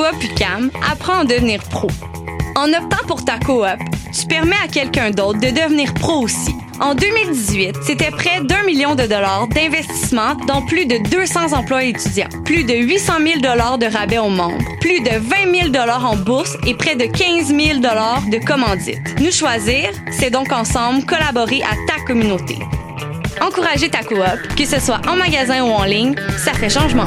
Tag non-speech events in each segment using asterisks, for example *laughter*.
coop UCAM, apprends à devenir pro. En optant pour ta coop, tu permets à quelqu'un d'autre de devenir pro aussi. En 2018, c'était près d'un million de dollars d'investissement dans plus de 200 emplois étudiants, plus de 800 000 dollars de rabais aux membres, plus de 20 000 dollars en bourse et près de 15 000 dollars de commandites. Nous choisir, c'est donc ensemble collaborer à ta communauté. Encourager ta coop, que ce soit en magasin ou en ligne, ça fait changement.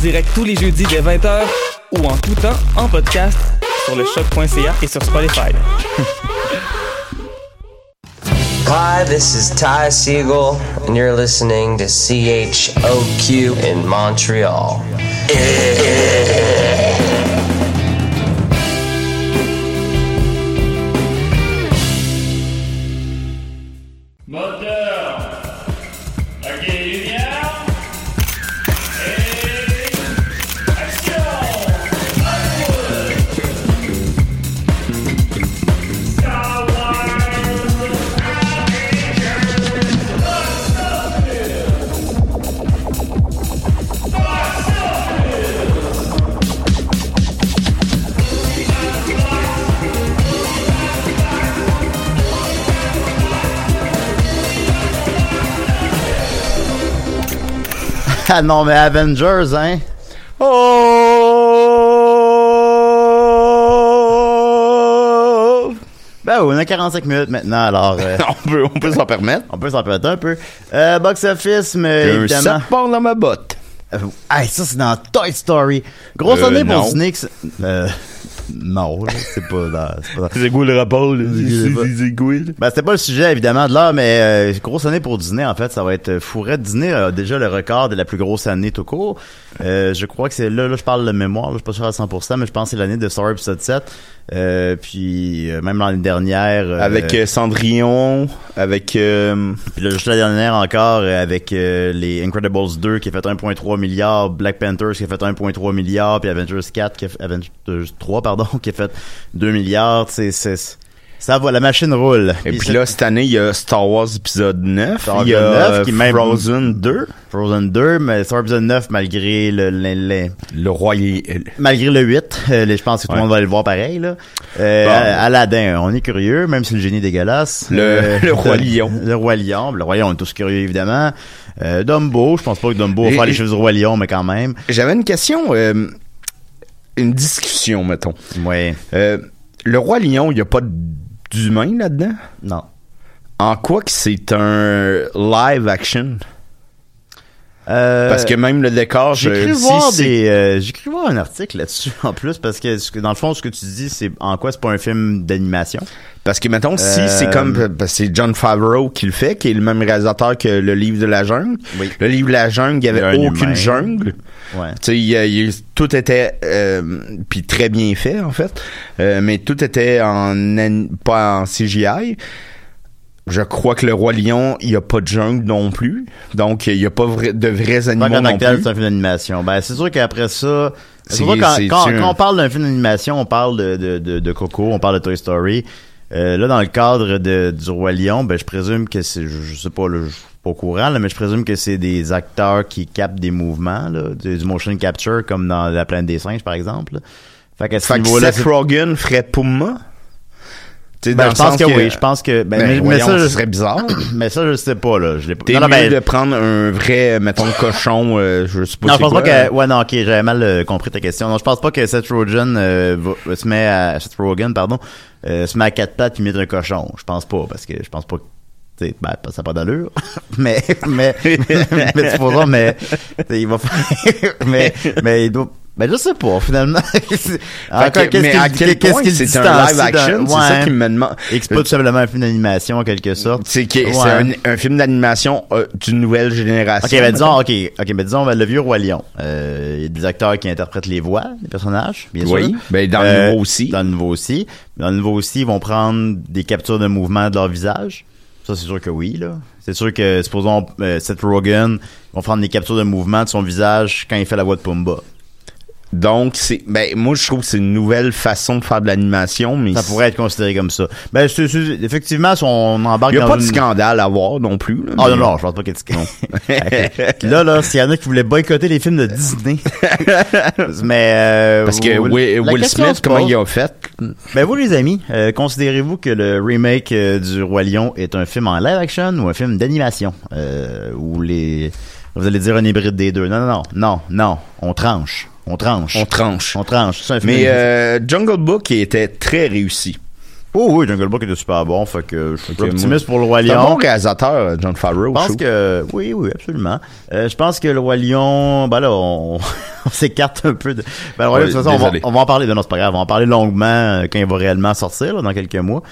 Direct tous les jeudis dès 20h ou en tout temps en podcast sur le choc.ca et sur Spotify. *laughs* Hi, this is Ty Siegel, and you're listening to CHOQ in Montreal. *laughs* Ah non, mais Avengers, hein? Oh! Ben oui, on a 45 minutes maintenant, alors... euh, *laughs* on peut, on peut s'en permettre. *laughs* on peut s'en permettre un peu. Euh, box office, mais un évidemment... dans ma botte. Euh, hey, ça, c'est dans Toy Story. Grosse Euh, année pour non. Disney. que c'est- Euh, non, c'est pas dans... C'est quoi le rapport? C'est quoi? Ben, c'était pas le sujet, évidemment, de là, mais euh, grosse année pour Disney, en fait. Ça va être fourré. Disney a déjà le record de la plus grosse année tout court. Euh, je crois que c'est là, là, je parle de mémoire, là, je suis pas sûr à 100%, mais je pense que c'est l'année de Star Episode 7. Euh, puis, euh, même l'année dernière... euh, Avec Cendrillon, avec... Puis là, juste la dernière encore, avec les Incredibles 2 qui a fait 1.3 milliard, Black Panthers qui a fait 1.3 milliard, puis Avengers 4 qui a fait, Avengers 3, pardon, qui a fait 2 milliards. C'est, c'est, ça va, la machine roule. Et puis là, cette année, il y a Star Wars épisode 9. Star Wars il y a 9, euh, qui même- Frozen 2. Frozen 2, mais Star Wars épisode 9, malgré le, le, le- Le Roi... malgré le 8, euh, je pense que tout le Ouais. monde va aller le voir pareil, là. Euh, Bon. Aladdin, on est curieux, même si le génie est dégueulasse. Le- *laughs* le Roi Lion. Le Roi Lion. Le Roi Lion, on est tous curieux, évidemment. Euh, Dumbo, je pense pas que Dumbo va faire les choses du Roi Lion, mais quand même. J'avais une question, euh, une discussion, mettons. Ouais. Euh, le Roi Lion, il n'y a pas d'humain là-dedans? Non. En quoi que c'est un live action? Euh, Parce que même le décor, j'ai je- cru si voir c'est- des, euh, j'ai cru voir un article là-dessus *laughs* en plus parce que dans le fond ce que tu dis c'est en quoi c'est pas un film d'animation. Parce que, mettons, si Euh, c'est comme, que c'est John Favreau qui le fait, qui est le même réalisateur que le livre de la jungle. Oui. Le livre de la jungle, il y Il y a avait un aucune humain. jungle. Ouais. Tu sais, tout était, euh, puis très bien fait, en fait. Euh, mais tout était en, pas en CGI. Je crois que le Roi Lion, il y a pas de jungle non plus. Donc, il y a pas de vrais animaux non tel, plus. c'est un film d'animation. Ben, c'est sûr qu'après ça, c'est quand, quand, un- quand on parle d'un film d'animation, on parle de, de, de, de Coco, on parle de Toy Story. Euh, là, dans le cadre de, du Roi Lion, ben, je présume que c'est, je, je sais pas, là, pas au courant, là, mais je présume que c'est des acteurs qui captent des mouvements, là, du, du motion capture, comme dans La planète des singes, par exemple. là. Fait qu'à ce Fait que Seth Rogen ferait Puma? Ben, dans je pense que, oui, je pense que, ben, Ben, mais, ça, je- ce serait bizarre. *coughs* mais ça, je sais pas, là. Je l'ai pas. T'es mieux ben, de prendre un vrai, mettons, cochon, euh, je sais pas Non, je pense quoi, pas que, ouais, non, ok, j'avais mal euh, compris ta question. Non, je pense pas que Seth Rogen, euh, va- se met à, Seth Rogen, pardon, euh, se met à quatre pattes puis met un cochon. Je pense pas, parce que je pense pas que, ben, ça n'a pas d'allure. *laughs* mais, mais, mais, *laughs* mais, tu sais, il va faire, *laughs* mais, mais il doit, ben, je sais pas, finalement. Encore, que- qu'est-ce mais qu'il- à quel point c'est un live action, c'est ça ouais. qui me demande. Et c'est pas tout simplement un film d'animation, en quelque sorte. C'est Ouais. c'est un, un film d'animation euh, d'une nouvelle génération. Ok, ben disons, ok, ok, ben disons ben, le vieux roi lion. Euh, Il y a des acteurs qui interprètent les voix des personnages, bien sûr. Oui, ben dans le Euh, nouveau aussi. Dans le nouveau aussi. Dans le nouveau aussi, ils vont prendre des captures de mouvement de leur visage. C'est sûr que oui. C'est sûr que, supposons, euh, Seth Rogen, ils vont prendre des captures de mouvement de son visage quand il fait la voix de Pumba. Donc, c'est, ben, moi, je trouve que c'est une nouvelle façon de faire de l'animation, mais Ça pourrait être considéré comme ça. Ben, c'est- c'est- effectivement, si on embarque il n'y a dans pas de scandale à voir non plus. là, Ah mais- non, non, je pense pas qu'il y ait de *laughs* Là, là, s'il y en a qui voulaient boycotter les films de Disney. *laughs* mais, euh, Parce que vous- Will, Smith, comment il a fait? Ben vous les amis, euh, considérez-vous que le remake euh, du Roi Lion est un film en live action ou un film d'animation? Euh, ou les vous allez dire un hybride des deux. Non non non non non, on tranche, on tranche. On tranche. On tranche, c'est un film. Mais euh, Jungle Book était très réussi. Oh oui, Jungle Book était super bon, fait que je suis optimiste pour le Roi C'est un Lion. bon réalisateur, John Favreau. Je pense que oui, oui, absolument. Euh, je pense que le roi lion, ben là, on, *laughs* on s'écarte un peu de. Ben, le roi lion, de Ouais, toute façon, on va, désolé. on va en parler. de non, c'est pas grave. On va en parler longuement euh, quand il va réellement sortir là, dans quelques mois.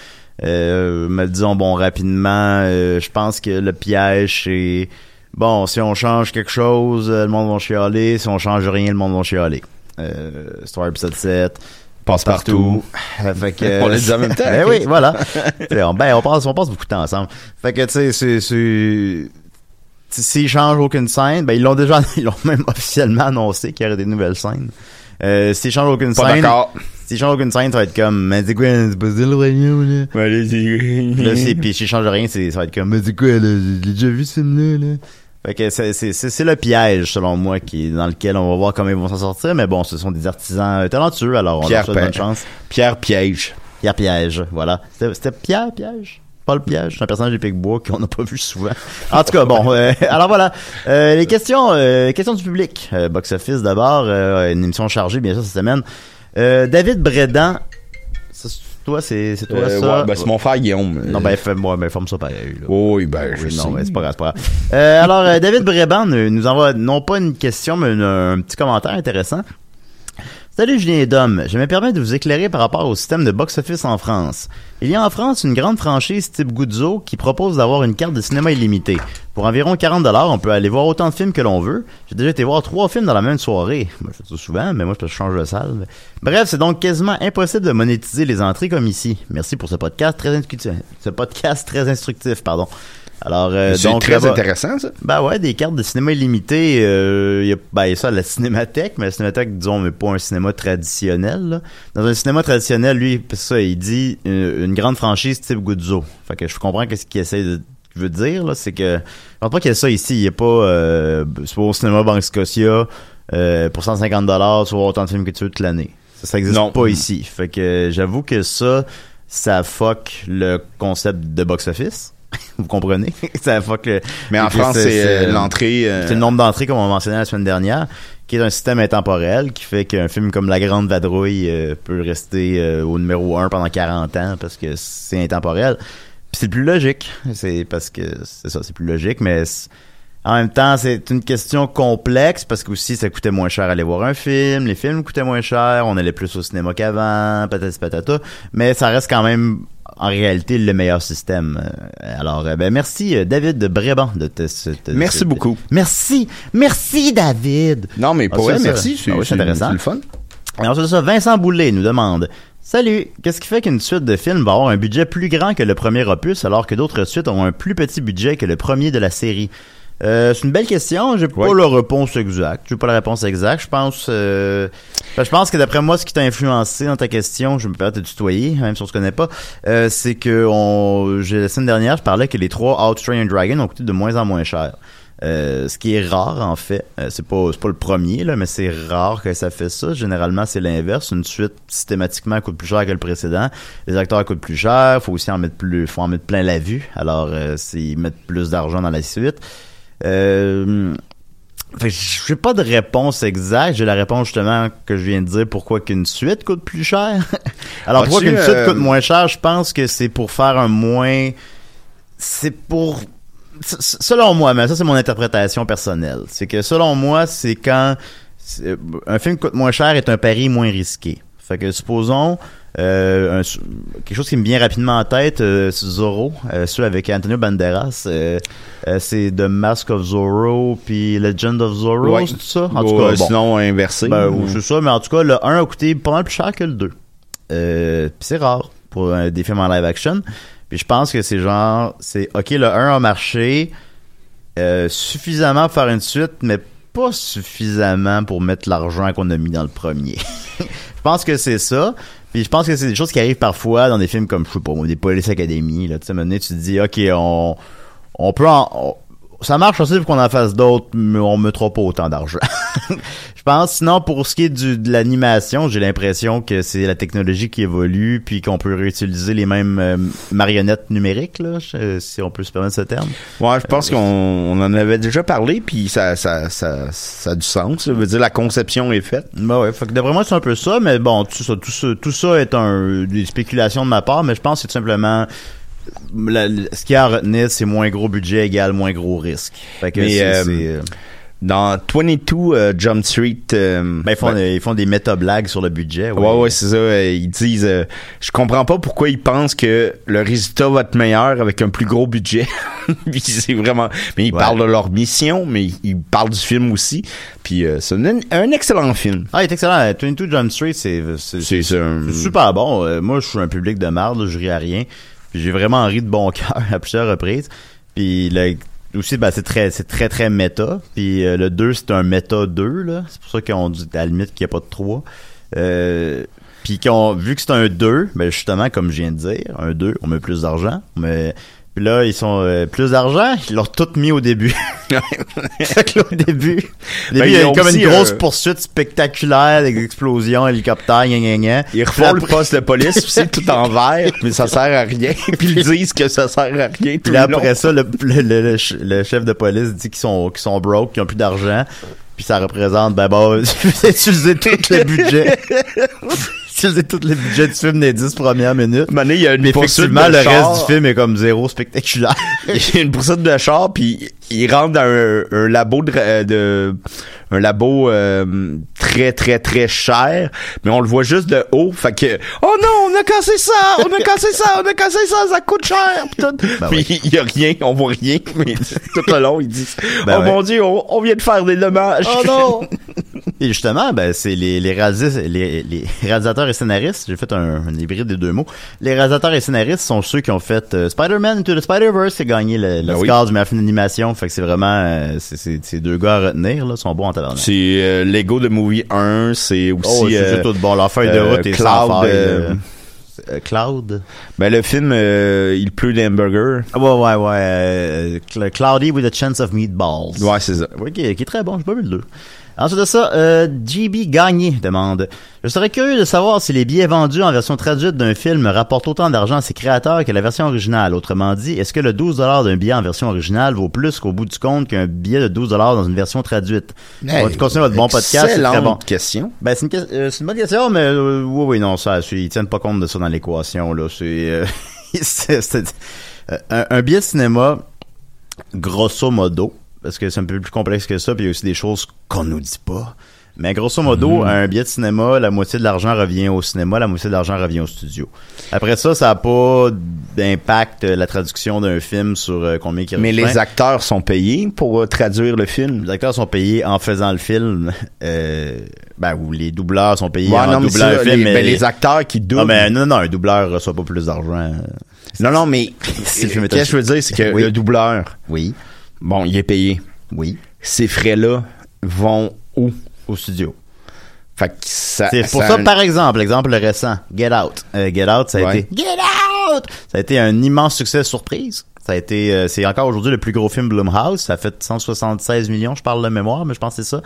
Euh, mais disons bon rapidement, euh, je pense que le piège c'est bon si on change quelque chose, euh, le monde va chialer. Si on change rien, le monde va chialer. Euh, Story episode 7 passe partout. fait que, *laughs* On l'a dit en même temps, Ben oui, voilà. Ben, on passe, on passe beaucoup de temps ensemble. Fait que, tu sais, c'est, s'ils changent aucune scène, ben, ils l'ont déjà, *laughs* ils l'ont même officiellement annoncé qu'il y aurait des nouvelles scènes. Euh, s'ils changent aucune Pas scène. d'accord. S'ils changent aucune scène, ça va être comme, mais c'est quoi, c'est pas ça le royaume, là? Là, c'est, pis s'ils changent rien, ça va être comme, mais c'est quoi, là? J'ai déjà vu ce film-là, là. Fait que c'est, le piège, selon moi, qui, dans lequel on va voir comment ils vont s'en sortir. Mais bon, ce sont des artisans euh, talentueux, alors on Pierre leur bonne chance. Pierre Piège. Pierre Piège, voilà. C'était Pierre Piège? Paul Piège, c'est un personnage des Picbois qu'on n'a pas vu souvent. En tout cas, bon, *laughs* euh, alors voilà. Euh, les questions euh, questions du public. Box Office d'abord, une émission chargée, bien sûr, cette semaine. David Bredan, ça, c'est toi, c'est toi Euh, ça? ouais, ben, c'est mon frère Guillaume. Non, ben, fais-moi, ben, forme ça pareil. là. Oui, ben, je Oui, non, sais. mais c'est pas grave, c'est pas grave. Euh, alors, euh, David Breban euh, nous envoie non pas une question, mais une- un petit commentaire intéressant. Salut Julien et Dom, je me permets de vous éclairer par rapport au système de box-office en France. Il y a en France une grande franchise type Guzzo qui propose d'avoir une carte de cinéma illimitée. Pour environ 40 dollars, on peut aller voir autant de films que l'on veut. J'ai déjà été voir trois films dans la même soirée. Moi, je fais ça souvent, mais moi, je change de salle. Bref, c'est donc quasiment impossible de monétiser les entrées comme ici. Merci pour ce podcast très instructif. Alors, euh, C'est donc, très intéressant, ça. ben ouais, des cartes de cinéma illimité. Euh, il y a, ben, il y a ça à la cinémathèque, mais la cinémathèque, disons, mais pas un cinéma traditionnel. là. Dans un cinéma traditionnel, lui, ça, il dit une, une grande franchise type Guzzo. Fait que je comprends qu'est-ce qu'il essaie de veut dire là, c'est que je pense pas qu'il y a ça ici. Il y a pas, euh, c'est pas au cinéma Banque Scotia euh, pour 150 dollars, tu vas voir autant de films que tu veux toute l'année. Ça, ça existe Non. pas ici. Fait que j'avoue que ça, ça fuck le concept de box-office. *laughs* Vous comprenez? *laughs* ça fuck le, Mais en France, c'est euh, l'entrée. euh, c'est le nombre d'entrées, comme on mentionnait la semaine dernière, qui est un système intemporel, qui fait qu'un film comme La Grande Vadrouille euh, peut rester euh, au numéro 1 pendant 40 ans parce que c'est intemporel. Puis c'est le plus logique. C'est parce que c'est ça, c'est plus logique, mais en même temps, c'est une question complexe parce que aussi ça coûtait moins cher aller voir un film, les films coûtaient moins cher, on allait plus au cinéma qu'avant, patati patata, mais ça reste quand même en réalité le meilleur système. Euh, Alors, euh, ben merci euh, David de Bréban de te, te- Merci beaucoup. Merci, merci David. Non, mais pour Ah, vrai, merci. C'est Ah oui, intéressant. c'est le fun. Et ensuite ça, Vincent Boulet nous demande Salut, qu'est-ce qui fait qu'une suite de films va avoir un budget plus grand que le premier opus alors que d'autres suites ont un plus petit budget que le premier de la série? Euh, c'est une belle question. J'ai pas la réponse exacte. J'ai pas la réponse exacte. Je pense, euh, je pense que d'après moi, ce qui t'a influencé dans ta question, je me permets de tutoyer, même si on se connaît pas, euh, c'est que on, j'ai, la semaine dernière, je parlais que les trois Out Train Dragon ont coûté de moins en moins cher. Euh, ce qui est rare en fait, Euh, c'est pas c'est pas le premier là, mais c'est rare que ça fait ça. Généralement, c'est l'inverse. Une suite systématiquement coûte plus cher que le précédent. Les acteurs coûtent plus cher, faut aussi en mettre plus, faut en mettre plein la vue. Alors, euh, c'est mettent plus d'argent dans la suite. Euh, fait que j'ai pas de réponse exacte. J'ai la réponse justement que je viens de dire pourquoi qu'une suite coûte plus cher? *laughs* Alors pourquoi qu'une suite euh, coûte moins cher, je pense que c'est pour faire un moins c'est pour selon moi, mais ça c'est mon interprétation personnelle. C'est que selon moi, c'est quand un film coûte moins cher est un pari moins risqué. Fait que supposons euh, un- quelque chose qui me vient rapidement en tête, euh, c'est Zorro, euh, celui avec Antonio Banderas. euh, c'est The Mask of Zorro puis Legend of Zorro, Ouais. c'est tout ça? En Ou, tout cas, bon. sinon inversé. Ben, c'est ça, mais en tout cas, le 1 a coûté pas mal plus cher que le 2. Euh, pis c'est rare pour des films en live action. Puis je pense que c'est genre, c'est ok, le 1 a marché suffisamment pour faire une suite, mais pas suffisamment pour mettre l'argent qu'on a mis dans le premier. *laughs* je pense que c'est ça. Puis je pense que c'est des choses qui arrivent parfois dans des films comme, je sais pas, des Police Academy. Là, tu sais, tu te dis, ok, on, on peut en, on- ça marche aussi pour qu'on en fasse d'autres, mais on mettra pas autant d'argent. *laughs* je pense. Sinon, pour ce qui est du, de l'animation, j'ai l'impression que c'est la technologie qui évolue, puis qu'on peut réutiliser les mêmes euh, marionnettes numériques, là, je- si on peut se permettre ce terme. Ouais, je pense qu'on on en avait déjà parlé, puis ça, ça, ça, ça a du sens. Ça veut dire la conception est faite. Bah ouais, fait que d'après moi c'est un peu ça, mais bon, tout ça, tout ça, tout ça est un des spéculations de ma part, mais je pense que c'est tout simplement la- ce qu'il y a à retenir, c'est moins gros budget égale moins gros risque. Fait que Mais, c'est, euh, euh, Dans 22 euh, Jump Street... euh, ben, ils font, ben, des- ils font des méta-blagues sur le budget. Ouais, ouais, c'est ça. Ils disent, je comprends pas pourquoi ils pensent que le résultat va être meilleur avec un plus gros budget. *laughs* C'est vraiment, mais ils Ouais. parlent de leur mission, mais ils parlent du film aussi. Puis c'est un, un excellent film. Ah, il est excellent. 22 Jump Street, c'est, super bon. Moi, je suis un public de marde, je ris à rien. J'ai vraiment ri de bon *laughs* cœur à plusieurs reprises. Puis le, aussi, ben, c'est très, c'est très, très méta. Puis euh, le 2, c'est un méta 2, là. C'est pour ça qu'on dit à la limite qu'il n'y a pas de 3. Euh, puis qu'on, vu que c'est un 2, ben justement, comme je viens de dire, un 2, on met plus d'argent. Mais puis là, ils sont euh, plus d'argent, ils l'ont tout mis au début. *laughs* Fait que là, au début, au début, Ben, il y a comme une grosse euh, poursuite spectaculaire, des explosions, hélicoptères, gna gna gna. Ils refont le poste de police aussi *laughs* tout en vert, mais ça sert à rien. *laughs* Puis ils disent que ça sert à rien tout Puis là, long. après ça, le, le, le- le ch- le chef de police dit qu'ils sont, qu'ils sont broke, qu'ils ont plus d'argent. Puis ça représente, ben bon, utiliser tout le budget. Utiliser tout le budget du film des 10 premières minutes. Mané, il y a une effectivement, de le char. reste du film est comme zéro spectaculaire. *laughs* il y a une poursuite de char puis il rentre dans un, un labo de, euh, de- un labo euh, très très très cher mais on le voit juste de haut fait que oh non on a cassé ça on a cassé ça on a cassé ça ça coûte cher Puis tout. Ben mais oui. il y a rien on voit rien *laughs* mais tout le long ils disent Ben oh ouais. mon dieu on, on vient de faire des dommages Oh non! *laughs* *laughs* Et justement, ben, c'est les, les, réalis- les, les réalisateurs et scénaristes. J'ai fait un, un hybride des deux mots. Les réalisateurs et scénaristes sont ceux qui ont fait euh, Spider-Man Into the Spider-Verse qui a gagné le, le Ben oui. score du meilleur film d'animation. Fait que c'est vraiment, euh, c'est, deux gars à retenir, là. Ils sont bons en tabarnak. c'est euh, Lego de Movie 1 c'est aussi Oh, c'est, euh, tout bon. Leur feuille de euh, route est Cloud, sans Cloud? ben le film euh, il pleut des hamburgers Ah, ouais, ouais, ouais. euh, Cl- Cloudy with a Chance of Meatballs. ouais c'est ça Oui, qui, est- qui est très bon, j'ai pas vu le 2. Ensuite de ça, euh, GB Gagné demande Je serais curieux de savoir si les billets vendus en version traduite d'un film rapportent autant d'argent à ses créateurs que la version originale. Autrement dit, est-ce que le 12$ d'un billet en version originale vaut plus qu'au bout du compte qu'un billet de 12$ dans une version traduite On va continuer votre bon podcast, c'est très bon. question Ben, c'est une, euh, une bonne question, mais euh, oui, oui, non, ça, ils tiennent pas compte de ça dans l'équation, là. C'est- euh, *laughs* un, un billet de cinéma, grosso modo, parce que c'est un peu plus complexe que ça, puis il y a aussi des choses qu'on nous dit pas. Mais grosso modo, un billet de cinéma, la moitié de l'argent revient au cinéma, la moitié de l'argent revient au studio. Après ça, ça a pas d'impact euh, la traduction d'un film sur euh, combien il Mais les acteurs sont payés pour euh, traduire le film? Les acteurs sont payés en faisant le film, *laughs* euh, ben, ou les doubleurs sont payés Ouais, en non, mais doublant le film. les, mais ben, les acteurs qui doublent. non, mais non, non, un doubleur reçoit pas plus d'argent. non, non, mais *laughs* qu'est-ce que je veux dire, c'est que Oui. le doubleur, Oui, bon, il est payé. oui, Ces frais-là vont où? au studio. Fait que ça. C'est pour ça, un- par exemple, l'exemple récent, Get Out. Euh, Get Out, ça a Ouais. été Get Out! Ça a été un immense succès surprise. Ça a été, euh, c'est encore aujourd'hui le plus gros film Blumhouse. Ça a fait 176 millions, je parle de mémoire, mais je pense que c'est ça.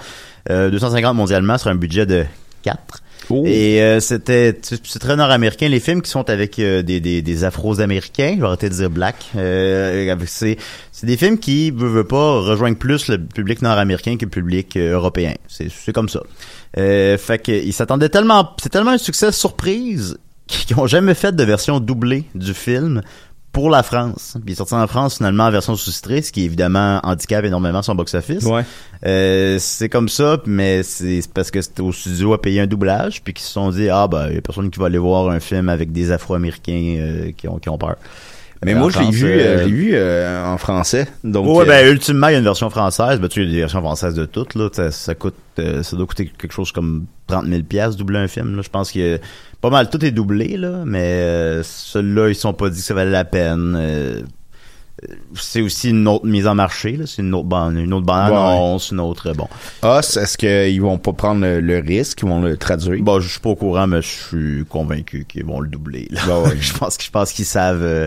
Euh, 250 mondialement sur un budget de 4. Et euh, c'était c'est très nord-américain. Les films qui sont avec euh, des, des, des afro-américains, je vais arrêter de dire black, euh, c'est c'est des films qui veut, veut pas rejoindre plus le public nord-américain que le public euh, européen. C'est c'est comme ça. Euh, fait que ils s'attendaient tellement c'est tellement un succès surprise qu'ils ont jamais fait de version doublée du film pour la France. Puis il est sorti en France finalement en version sous-titrée, ce qui évidemment handicape énormément son box-office. Ouais. Euh, c'est comme ça, mais c'est parce que c'était au studio à payer un doublage, puis qu'ils se sont dit ah ben il y a personne qui va aller voir un film avec des Afro-Américains euh, qui ont qui ont peur. Mais Euh, moi, je l'ai vu, euh, euh, vu euh, en français. Donc, ouais, euh, ben ultimement il y a une version française, ben tu sais, il y a des versions françaises de toutes là, ça, ça coûte, euh, ça doit coûter quelque chose comme 30 000 pièces doubler un film. Là. Je pense que pas mal tout est doublé là, mais euh, ceux-là ils sont pas dit que ça valait la peine. Euh, c'est aussi une autre mise en marché là, c'est une autre bande, une autre bande Ouais. annonce, une autre bon. Us, est-ce qu'ils vont pas prendre le, le risque, ils vont le traduire? Bon, je suis pas au courant, mais je suis convaincu qu'ils vont le doubler. là. Bah ouais. *laughs* je pense que je pense qu'ils savent. euh,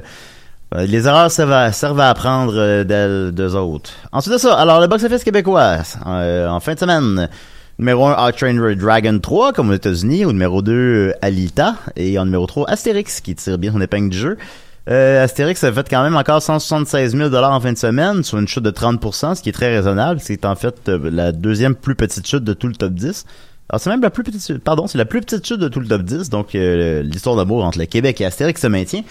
euh, les erreurs servent à, servent à apprendre euh, d'elles d'eux autres. Ensuite de ça, alors le box-office québécois euh, en fin de semaine. Numéro 1, How to Train Your Dragon 3, comme aux États-Unis. Au numéro 2, euh, Alita. Et en numéro 3, Astérix, qui tire bien son épingle du jeu. Euh, Astérix a fait quand même encore 176 000 en fin de semaine, sur une chute de 30%, ce qui est très raisonnable. C'est en fait euh, la deuxième plus petite chute de tout le top 10. Alors c'est même la plus petite chute, pardon, c'est la plus petite chute de tout le top 10, donc euh, l'histoire d'amour entre le Québec et Astérix se maintient.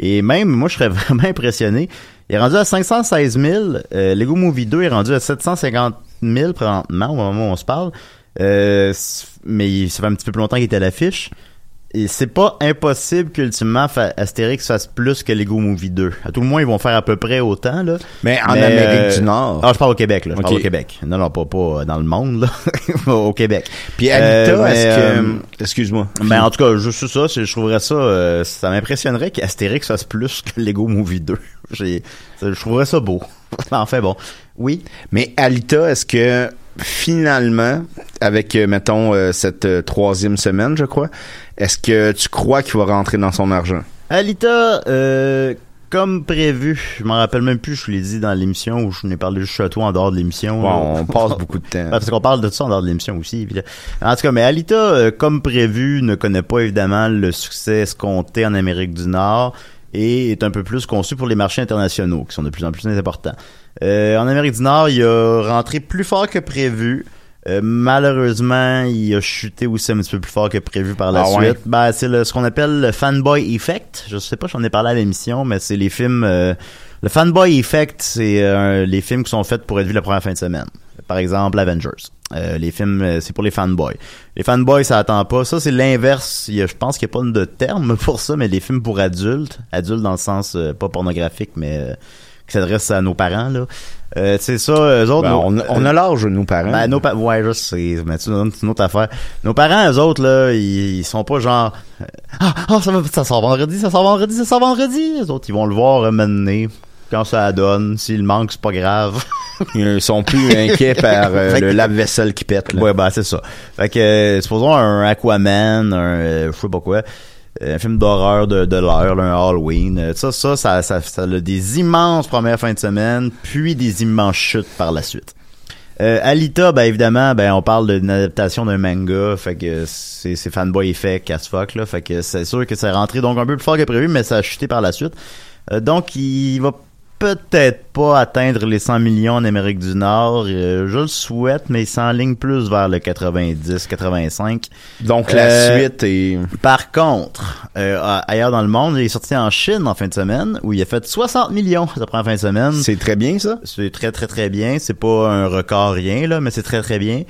Et même, moi je serais *laughs* vraiment impressionné, il est rendu à 516 000, euh, Lego Movie 2 est rendu à 750 000 présentement au moment où on se parle, euh, mais il- ça fait un petit peu plus longtemps qu'il était à l'affiche. Et c'est pas impossible qu'ultimement Astérix fasse plus que Lego Movie 2. À tout le moins, ils vont faire à peu près autant, là. Mais en Mais, Amérique euh, du Nord. Ah, je parle au Québec, là. Je parle au Québec. Non, non, pas, pas dans le monde, là. *laughs* au Québec. Puis Alita, Euh, mais, est-ce que... euh, Excuse-moi. ben, en tout cas, juste ça, je trouverais ça, euh, ça m'impressionnerait qu'Astérix fasse plus que Lego Movie 2. *laughs* J'ai, ça- je trouverais ça beau. *laughs* enfin bon. Oui. Mais Alita, est-ce que finalement, avec, euh, mettons, euh, cette euh, troisième semaine, je crois, est-ce que tu crois qu'il va rentrer dans son argent? Alita, euh, comme prévu, je m'en rappelle même plus, je vous l'ai dit dans l'émission où je n'ai parlé juste à toi en dehors de l'émission. Bon, on passe beaucoup de temps. *laughs* Parce qu'on parle de ça en dehors de l'émission aussi. En tout cas, mais Alita, comme prévu, ne connaît pas évidemment le succès escompté en Amérique du Nord et est un peu plus conçu pour les marchés internationaux, qui sont de plus en plus importants. Euh, en Amérique du Nord, il a rentré plus fort que prévu. Euh, malheureusement, il a chuté aussi un petit peu plus fort que prévu par la Ah ouais? suite. Ben, c'est ce qu'on appelle le fanboy effect. Je sais pas, j'en ai parlé à l'émission, mais c'est les films. euh, le fanboy effect, c'est les films qui sont faits pour être vus la première fin de semaine. Par exemple, Avengers. Euh, les films, euh, c'est pour les fanboys. Les fanboys, ça attend pas. Ça, c'est l'inverse. Je pense qu'il n'y a pas de terme *laughs* pour ça, mais les films pour adultes, adultes dans le sens euh, pas pornographique, mais euh, qui s'adressent à nos parents là. Euh, c'est ça, eux autres. Ben, nos- on, on a l'âge, nous, parents. ben, nos pa- ouais, je sais, mais c'est une, autre affaire. Nos parents, eux autres, là, ils, ils sont pas genre, ah, ah, ça, va, ça sort vendredi, ça sort vendredi, ça sort vendredi. Les autres, ils vont le voir mener. Quand ça donne, s'il manque, c'est pas grave. *laughs* Ils sont plus inquiets *laughs* par euh, le lave-vaisselle qui pète. Là. ouais, ben, c'est ça. Fait que, euh, supposons un Aquaman, un, euh, je sais pas quoi, un film d'horreur de, de l'heure, un Halloween. Ça, ça, ça, ça, ça a des immenses premières fins de semaine, puis des immenses chutes par la suite. Alita, ben évidemment, ben on parle d'une adaptation d'un manga, fait que c'est c'est fanboy effect as fuck là, fait que c'est sûr que c'est rentré donc un peu plus fort que prévu, mais ça a chuté par la suite. Donc il va peut-être pas atteindre les 100 millions en Amérique du Nord, Euh, je le souhaite, mais il s'enligne plus vers le 90-85. Donc, la Euh, suite est... Par contre, euh, ailleurs dans le monde, il est sorti en Chine en fin de semaine, où il a fait 60 millions première fin de semaine. C'est très bien, ça? C'est très très très bien. C'est pas un record rien là, mais c'est très très bien.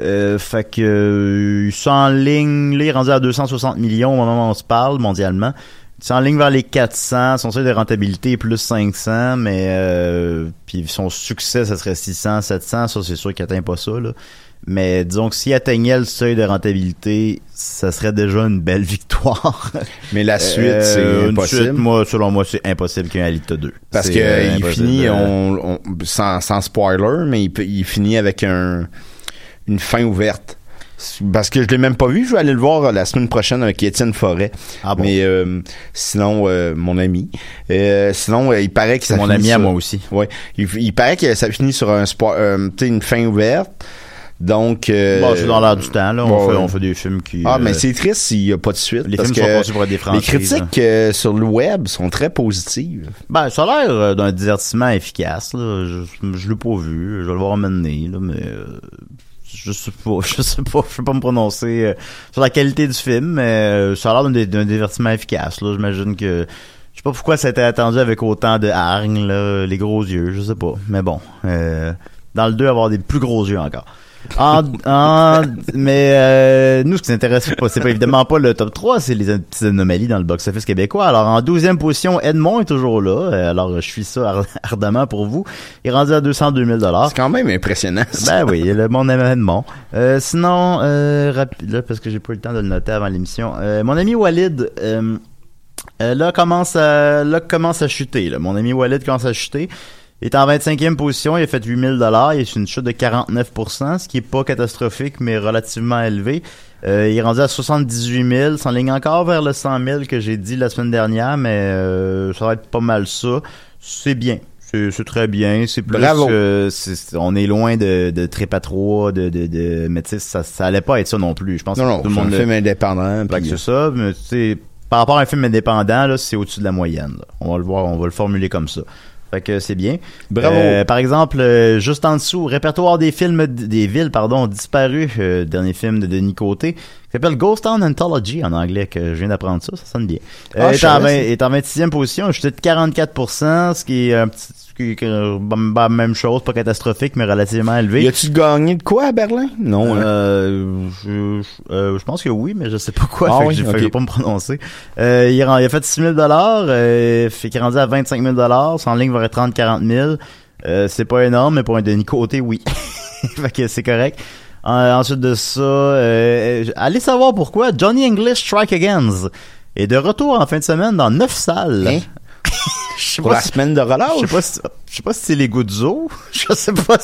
Euh, fait que euh, il s'enligne, là, il est rendu à 260 millions au moment où on se parle mondialement. Il s'enligne vers les 400. Son seuil de rentabilité est plus 500, mais euh, puis son succès, ça serait 600, 700. Ça, c'est sûr qu'il atteint pas ça là. Mais disons que s'il atteignait le seuil de rentabilité, ça serait déjà une belle *laughs* victoire. Mais la suite, Euh, c'est une impossible. suite, moi, selon moi, c'est impossible qu'un Alita 2. Parce C'est, que euh, il finit, Euh, on, on- sans, sans spoiler, mais il, il finit avec un, une fin ouverte. Parce que je l'ai même pas vu. Je vais aller le voir la semaine prochaine avec Étienne Forêt. Ah bon? Mais euh, sinon, euh, mon ami. Euh, sinon, euh, il paraît que ça Mon finit ami à sur- moi aussi. Ouais. Il, il paraît que ça finit sur un sport, euh, une fin ouverte. Donc. euh, Bon, c'est dans l'air du temps, là. On, fait, ouais. on fait des films qui. Ah, euh, mais c'est triste s'il n'y a pas de suite. les parce films sont conçus pour des Les critiques euh, sur le web sont très positives. Ben, ça a l'air d'un divertissement efficace, là. Je, je l'ai pas vu. Je vais le voir mener, là, mais euh, je sais pas, *laughs* je sais pas, je peux pas me prononcer euh, sur la qualité du film, mais euh, ça a l'air d'un, divertissement efficace, là. J'imagine que je sais pas pourquoi ça a été attendu avec autant de hargne, là, les gros yeux, je sais pas. Mais bon, euh, dans le 2, avoir des plus gros yeux encore. En, en- mais euh, nous, ce qui nous intéresse, c'est pas, c'est pas évidemment pas le top 3, c'est les petites anomalies dans le box-office québécois. Alors, en 12e position, Edmond est toujours là. Euh, Alors, je suis ça ar- *laughs* ardemment pour vous. Il est rendu à 202 000 C'est quand même impressionnant. ça. ben oui, le mon ami Edmond. Euh, sinon, euh, rapi- là, parce que j'ai pas eu le temps de le noter avant l'émission, euh, mon ami Walid, là, commence à, là, commence à chuter. Là. Mon ami Walid commence à chuter. Il est en 25e position, il a fait 8000 dollars, il est une chute de 49%, ce qui est pas catastrophique, mais relativement élevé. Euh, il est rendu à 78 000, s'enligne encore vers le 100 000 que j'ai dit la semaine dernière, mais euh, ça va être pas mal ça. C'est bien. C'est très bien. C'est plus Bravo. c'est- on est loin de, de Trépa 3, de, de, de mais tu sais, ça, ça allait pas être ça non plus. Je pense Non, que non, tout le monde un le- film indépendant. puis- c'est ça, mais tu sais, par rapport à un film indépendant, là, c'est au-dessus de la moyenne. là. On va le voir, on va le formuler comme ça. Fait que c'est bien. Bravo. Euh, par exemple, euh, juste en dessous, répertoire des films, des villes, pardon, disparus, euh, dernier film de Denis Côté, qui s'appelle Ghost Town Anthology en anglais, que je viens d'apprendre ça, ça sonne bien. Ah, je est, en savais 20 ça. est en 26e position, je suis de 44%, ce qui est un petit, qui bah, bah, même chose, pas catastrophique, mais relativement élevé. Y a-tu gagné de quoi à Berlin? Non. hein. Euh, je, je- euh, je pense que oui, mais je sais pas quoi. Ah fait oui, que vais pas me prononcer. Euh, il, a fait 6 000 euh, fait qu'il est rendu à 25 000 Son ligne va être 30-40 000 euh, C'est pas énorme, mais pour un Denis Côté, oui. *laughs* fait que c'est correct. Ensuite de ça, allez savoir pourquoi Johnny English Strike Again est de retour en fin de semaine dans 9 salles. Hein? *laughs* Pour la si- semaine de relâche? je sais pas si, je sais pas si c'est les Guzzo. *laughs* Je sais pas.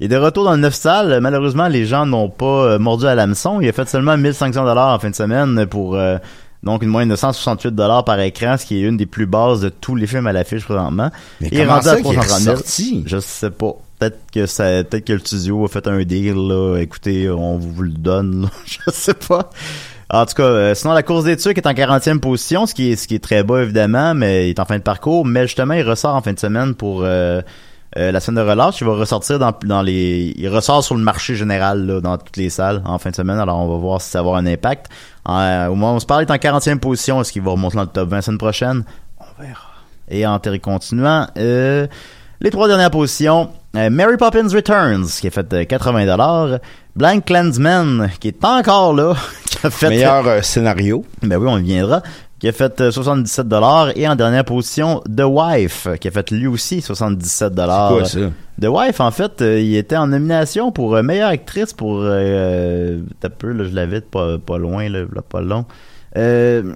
Il est de retour dans le 9 salles. Malheureusement, les gens n'ont pas euh, mordu à l'hameçon. Il a fait seulement 1500 dollars en fin de semaine pour, euh, donc une moyenne de 168 dollars par écran, ce qui est une des plus basses de tous les films à l'affiche présentement. Mais est comment ça qu'il est 330 000. ressorti? Je sais pas. Peut-être que ça, peut-être que le studio a fait un deal, là. Écoutez, on vous le donne, là. *laughs* Je sais pas. En tout cas, euh, sinon la course des trucs est en 40e position, ce qui est ce qui est très bas évidemment, mais il est en fin de parcours. Mais justement, il ressort en fin de semaine pour euh, euh, la semaine de relâche. Il va ressortir dans, dans les, il ressort sur le marché général là, dans toutes les salles en fin de semaine. Alors on va voir si ça va avoir un impact. Euh, au moment où on se parle, il est en 40e position. Est-ce qu'il va remonter dans le top 20 la semaine prochaine? On verra. Et en continuant, euh, les trois dernières positions, Mary Poppins Returns, qui a fait euh, 80$. Blank Clansman, qui est encore là, *laughs* qui a fait... Meilleur euh, scénario. Ben oui, on y viendra. Qui a fait euh, 77$. Et en dernière position, The Wife, qui a fait lui aussi 77$. C'est quoi ça? The Wife, en fait, euh, il était en nomination pour euh, meilleure actrice pour... Euh, t'as peu, là, je l'avais pas, pas loin, là, là, pas long. Euh,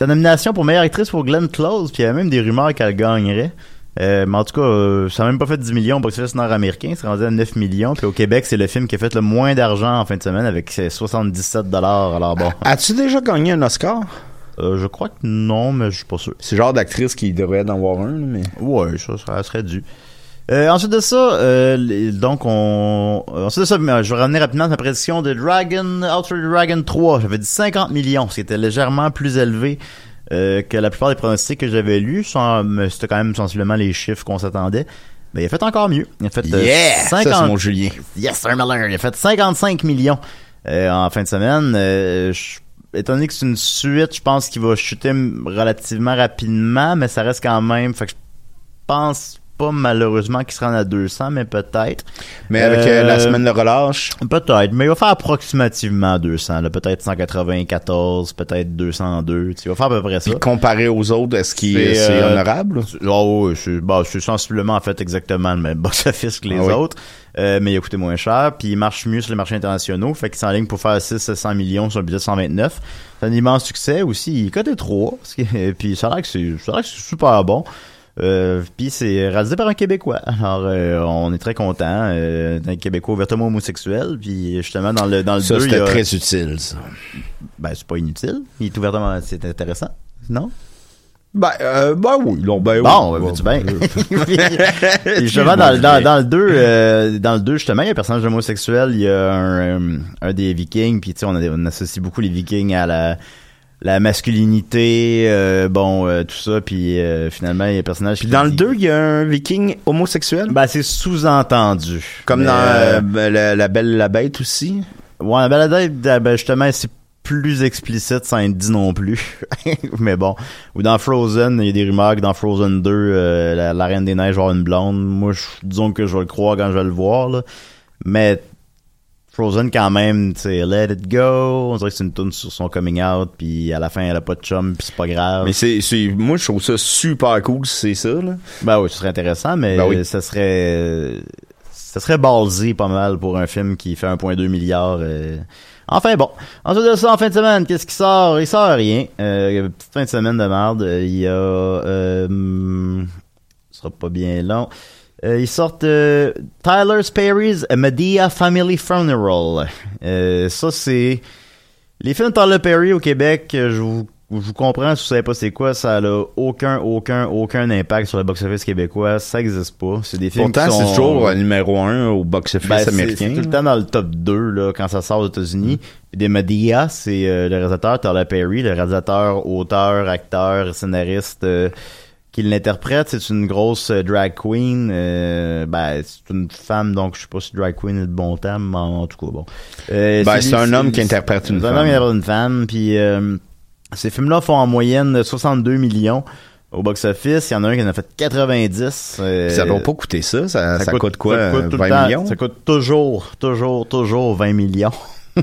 la nomination pour meilleure actrice pour Glenn Close, puis il y avait même des rumeurs qu'elle gagnerait. Euh, mais en tout cas, euh, ça n'a même pas fait 10 millions au box-office nord-américain, c'est rendu à 9 millions. Puis au Québec, c'est le film qui a fait le moins d'argent en fin de semaine avec ses 77 dollars. Alors bon, As-tu déjà gagné un Oscar? euh, je crois que non, mais je suis pas sûr. C'est le genre d'actrice qui devrait en avoir un, mais. Ouais, ça, ça serait dû. Euh, ensuite de ça, euh, les- donc on, euh, ensuite de ça, euh, je vais revenir rapidement à ma prédiction de Dragon, Outer Dragon 3. J'avais dit 50 millions, ce qui était légèrement plus élevé euh, que la plupart des pronostics que j'avais lus. Mais C'était quand même sensiblement les chiffres qu'on s'attendait. Ben, il a fait encore mieux. Il a fait euh, Yeah! Ça, 50 c'est mon Julien. Yes, Sir Miller. Il a fait 55 millions euh, en fin de semaine. Euh, je- étant donné que c'est une suite, je pense qu'il va chuter relativement rapidement, mais ça reste quand même. Fait que je pense pas malheureusement qu'il se rende à 200, mais peut-être. Mais avec euh, la Euh, semaine de relâche, Peut-être, mais il va faire approximativement 200. là. Peut-être 194, peut-être 202. Tu sais, il va faire à peu près ça. puis comparé aux autres, est-ce qu'il c'est euh, honorable? Oh, oui, c'est bah, c'est sensiblement en fait exactement le même box-office *laughs* que les Ah oui. autres, euh, mais il a coûté moins cher, puis il marche mieux sur les marchés internationaux, fait qu'il s'enligne pour faire 600 millions sur un budget de 129. C'est un immense succès aussi, il 3, est- *laughs* puis l'air que c'est ça a l'air que c'est super bon. Euh, Puis c'est réalisé par un Québécois. Alors euh, on est très content euh, d'un Québécois ouvertement homosexuel. Puis justement dans le dans le Ça, 2, il y c'était a- très utile, ça. ben c'est pas inutile. Il est ouvertement c'est intéressant. Non? Ben, euh, ben oui, non, ben Bon, oui. ben, veux-tu bien? *laughs* Puis *laughs* justement, dans, le- dans, dans le 2, euh, dans le 2, justement, il y a un personnage homosexuel, il y a un, euh, un des vikings, puis tu sais, on, a- on associe beaucoup les vikings à la, la masculinité, euh, bon, euh, tout ça, puis euh, finalement, il y a un personnage Puis qui dans le dit- 2, il y a un viking homosexuel? Ben, c'est sous-entendu. comme Mais, dans euh, euh, la, la Belle la Bête aussi? Ouais, la balade, ben, justement, c'est plus explicite sans être dit non plus. *laughs* Mais bon. Ou dans Frozen, il y a des rumeurs que dans Frozen 2, euh, la, la Reine des Neiges va avoir une blonde. Moi, je, disons que je vais le croire quand je vais le voir, là. Mais Frozen, quand même, tu sais, let it go. On dirait que c'est une tune sur son coming out, puis à la fin, elle a pas de chum, puis c'est pas grave. Mais c'est, c'est, moi, je trouve ça super cool si c'est ça, là. Ben oui, ce serait intéressant, mais Ben oui. ça serait ça serait ballsy pas mal pour un film qui fait 1.2 milliard. euh. Enfin bon. Ensuite de ça, en fin de semaine, qu'est-ce qui sort? Il sort rien. Euh, petite fin de semaine de merde. Il y a euh, hum, ce sera pas bien long. Euh, ils sortent euh, Tyler Perry's A Medea Family Funeral. Euh, ça, c'est... Les films de Tyler Perry au Québec, euh, je vous, je vous comprends si vous savez pas c'est quoi, ça a aucun, aucun, aucun impact sur le box-office québécois. Ça existe pas. C'est des films Pourtant, qui sont... c'est toujours numéro un au box-office Ben, américain. C'est tout le temps dans le top 2 là, quand ça sort aux États-Unis. Puis Des Medea, c'est le réalisateur Tyler Perry, le réalisateur, auteur, acteur, scénariste qui l'interprète. C'est une grosse euh, drag queen. euh, ben, c'est une femme, donc je sais pas si drag queen est le bon terme, mais en, en tout cas, bon. Euh, Ben, c'est un homme qui interprète une c'est un femme. homme qui interprète une femme. Puis euh, ces films-là font en moyenne 62 millions au box-office. Il y en a un qui en a fait 90. euh, Ça doit pas coûter ça. Ça, ça coûte, quoi? ça coûte euh, tout le 20 temps- millions? Ça coûte toujours, toujours, toujours 20 millions. *laughs*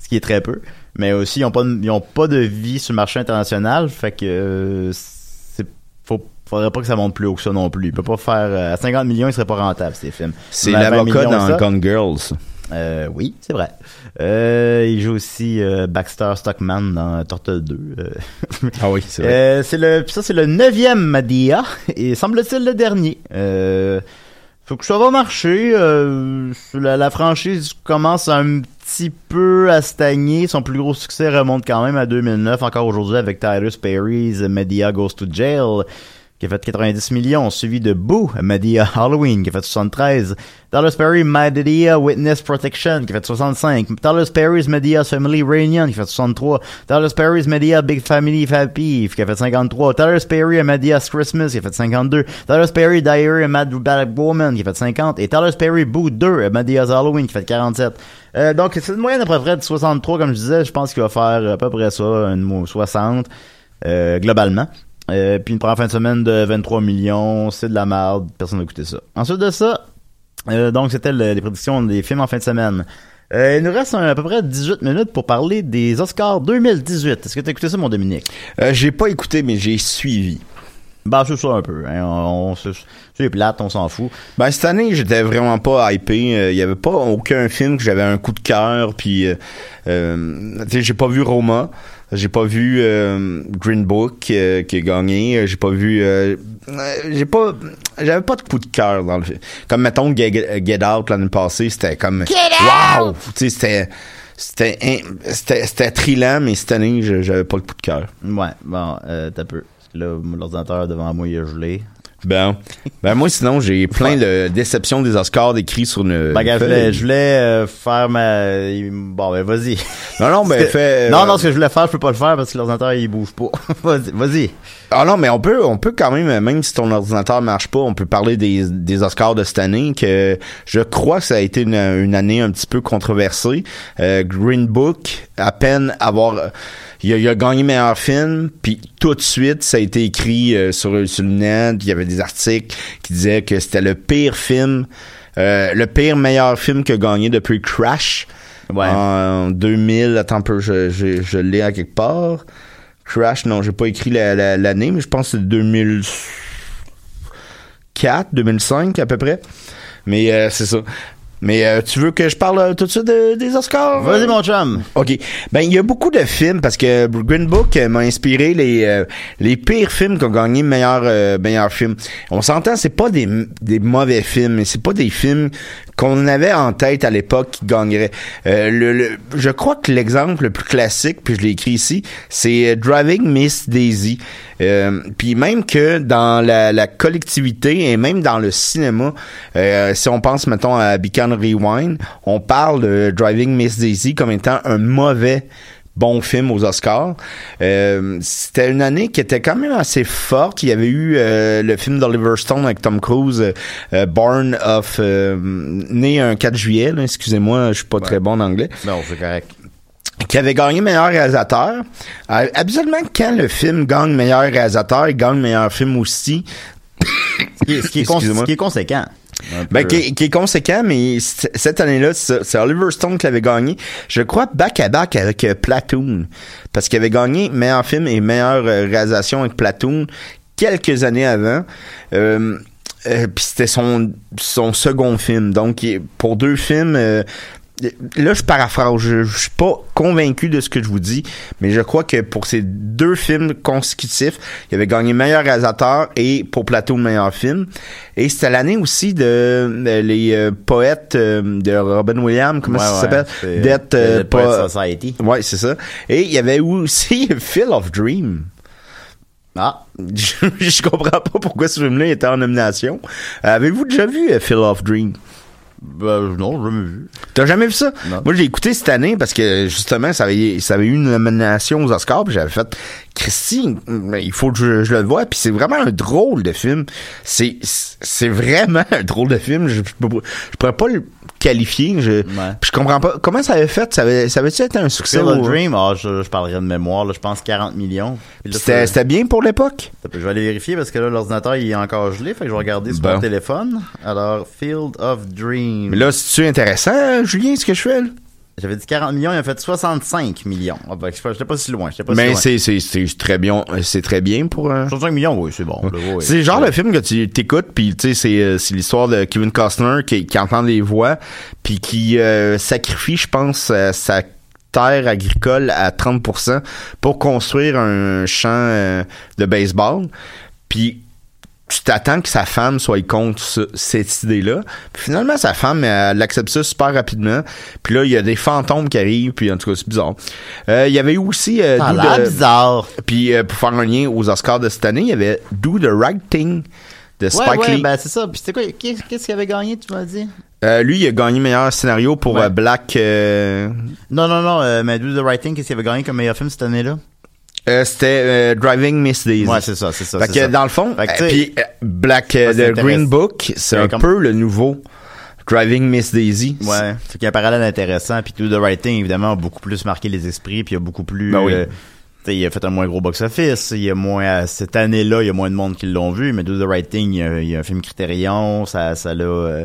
Ce qui est très peu. Mais aussi, ils ont pas, de- ils ont pas de vie sur le marché international. Fait que, euh, faut, faudrait pas que ça monte plus haut que ça non plus. Il peut pas faire, euh, à 50 millions, il serait pas rentable, ces films. C'est Mais à 20 l'avocat dans Gone Girls. euh, oui, c'est vrai. Euh, il joue aussi euh, Baxter Stockman dans Turtle 2. euh. Ah oui, c'est vrai. C'est le, ça c'est le neuvième Madea et semble-t-il le dernier. Faut que ça va marcher. La, la franchise commence un petit peu à stagner. Son plus gros succès remonte quand même à 2009, encore aujourd'hui avec Tyrus Perry's Medea Goes to Jail qui a fait 90 millions, suivi de Boo, Medea Halloween, qui a fait 73. Dallas Perry, Medea Witness Protection, qui a fait 65. Dallas Perry's Medea's Family Reunion, qui a fait 63. Dallas Perry's Medea Big Family Happy, qui a fait 53. Dallas Perry, A Medea's Christmas, qui a fait 52. Dallas Perry, Diary, A Mad Bad Woman, qui a fait 50. Et Dallas Perry, Boo 2, A Medea's Halloween, qui a fait 47. Euh, donc, c'est une moyenne à peu près de 63, comme je disais. Je pense qu'il va faire à peu près ça, une mo- 60, euh, globalement. Euh, puis une première fin de semaine de 23 millions, c'est de la merde, personne n'a écouté ça. Ensuite de ça, euh, donc c'était le- les prédictions des films en fin de semaine. Euh, il nous reste à peu près 18 minutes pour parler des Oscars 2018. Est-ce que tu as écouté ça, mon Dominique? Euh, j'ai pas écouté, mais j'ai suivi. Bah, c'est ça un peu. Hein. On, on, c'est c'est plate, on s'en fout. Ben cette année, j'étais vraiment pas hypé. Euh, Il y avait pas aucun film que j'avais un coup de cœur. Puis, euh, euh, tu sais, j'ai pas vu Roma. J'ai pas vu euh, Green Book euh, qui a gagné. J'ai pas vu. euh, euh, j'ai pas. J'avais pas de coup de cœur dans le film. Comme mettons Get, Get Out l'année passée, c'était comme. Wow! Tu sais, c'était. C'était, in- c'était, c'était trillant, mais cette année, j'avais pas le coup de cœur. Ouais, bon, euh, t'as peu. Parce que là, l'ordinateur devant moi, il a gelé. Ben, ben moi, sinon, j'ai plein de déceptions des Oscars décrits sur une. Ben, je voulais, je voulais euh, faire ma... Bon, ben, vas-y. Non, non, ben, fais. Non, euh, non, ce que je voulais faire, je peux pas le faire parce que l'ordinateur, il bouge pas. *laughs* vas-y, vas-y. Ah non, mais on peut, on peut quand même, même si ton ordinateur marche pas, on peut parler des, des Oscars de cette année, que je crois que ça a été une, une année un petit peu controversée. Euh, Green Book, à peine avoir, il a, il a gagné meilleur film, puis tout de suite, ça a été écrit euh, sur, sur le net, il y avait des articles qui disaient que c'était le pire film, euh, le pire meilleur film que gagné depuis Crash. Ouais. En 2000, attends un peu, je, je, je l'ai à quelque part. Crash, non, j'ai pas écrit la- la- l'année, mais je pense que c'est 2004, 2005 à peu près. Mais euh, c'est ça. Mais euh, tu veux que je parle euh, tout de suite de- des Oscars? Vas-y, mon chum. OK. Ben, il y a beaucoup de films parce que Green Book euh, m'a inspiré les euh, les pires films qui ont gagné meilleur euh, meilleur film. On s'entend, c'est pas des des mauvais films, mais c'est pas des films qu'on avait en tête à l'époque qui gagneraient. Euh, le, le- je crois que l'exemple le plus classique, puis je l'ai écrit ici, c'est euh, Driving Miss Daisy. Euh, puis même que dans la, la collectivité et même dans le cinéma, euh, si on pense mettons à Beacon Rewind, on parle de Driving Miss Daisy comme étant un mauvais bon film aux Oscars. Euh, c'était une année qui était quand même assez forte. Il y avait eu euh, le film d'Oliver Stone avec Tom Cruise, euh, euh, Born of... euh, né un 4 juillet, là, excusez-moi, je suis pas très bon en anglais Non, c'est correct. Qui avait gagné meilleur réalisateur. Euh, habituellement, quand le film gagne meilleur réalisateur, il gagne meilleur film aussi. Ce *coughs* qui est, ce qui est cons- Excusez-moi. ce qui est conséquent. Ben, qui, est- qui est conséquent, mais cette année-là, c'est Oliver Stone qui l'avait gagné. Je crois back-à-back avec euh, Platoon. Parce qu'il avait gagné meilleur film et meilleure euh, réalisation avec Platoon quelques années avant. Euh, euh, Puis c'était son, son second film. Donc, pour deux films... Là, je paraphrase. Je, je suis pas convaincu de ce que je vous dis, mais je crois que pour ces deux films consécutifs, il avait gagné meilleur réalisateur et pour Plateau meilleur film. Et c'était l'année aussi de, les euh, poètes euh, de Robin Williams, comment Ouais, ça s'appelle? Death, euh, pas- Society. Ouais, c'est ça. Et il y avait aussi *laughs* Phil of Dream. Ah, *laughs* Je, je comprends pas pourquoi ce film-là était en nomination. Avez-vous déjà vu Phil of Dream? Ben, non, jamais vu. T'as jamais vu ça? Non. Moi, j'ai écouté cette année parce que, justement, ça avait, ça avait eu une nomination aux Oscars, puis j'avais fait, Christy, il faut que je, je le voie, puis c'est vraiment un drôle de film. C'est, c'est vraiment *laughs* un drôle de film. Je, je, pourrais pas le qualifier. Je, puis je comprends pas. Comment ça avait fait? Ça avait, ça avait-tu été un succès? Field of au- Dream, ah, je, je parlerai de mémoire, là, je pense 40 millions. C'était, ça- bien pour l'époque? Je vais aller vérifier parce que là, l'ordinateur, il est encore gelé. Fait que je vais regarder sur Bon. mon téléphone. Alors, Field of Dream. Mais là, c'est-tu intéressant, hein, Julien, ce que je fais, là? J'avais dit 40 millions, il a fait 65 millions. Ah, ben, j'étais pas si loin. Pas Mais c'est, c'est, c'est très bien, c'est très bien pour un... 65 millions, oui, c'est bon. oui, C'est le genre de film que tu t'écoutes puis tu sais c'est euh, c'est l'histoire de Kevin Costner qui, qui entend des voix puis qui euh, sacrifie je pense euh, sa terre agricole à 30% pour construire un champ euh, de baseball puis tu t'attends que sa femme soit contre ce- cette idée-là. Puis finalement, sa femme, elle accepte ça super rapidement. Puis là, il y a des fantômes qui arrivent, puis en tout cas, c'est bizarre. Euh, Il y avait eu aussi... Euh, Ça a the- bizarre. puis euh, pour faire un lien aux Oscars de cette année, il y avait Do the Right Thing de Spike ouais, Lee. ben c'est ça. Puis c'est quoi, qu'est- qu'est-ce qu'il avait gagné, tu m'as dit? Euh, lui, il a gagné meilleur scénario pour Ouais. Black. Non, non, non, mais Do the Right Thing, qu'est-ce qu'il avait gagné comme meilleur film cette année-là? Euh, C'était euh, Driving Miss Daisy. Ouais, c'est ça, c'est ça. Fait que ça. dans le fond, euh, puis Black The Green. Book, c'est un comme- peu le nouveau Driving Miss Daisy. Ouais, fait qu'il y a un parallèle intéressant. Puis Do the Right Thing, évidemment, a beaucoup plus marqué les esprits, puis a beaucoup plus... Ben oui. euh, il a fait un moins gros box-office. Il y a moins... Cette année-là, il y a moins de monde qui l'ont vu, mais Do the Right Thing, il y a, il y a un film Criterion, ça ça l'a...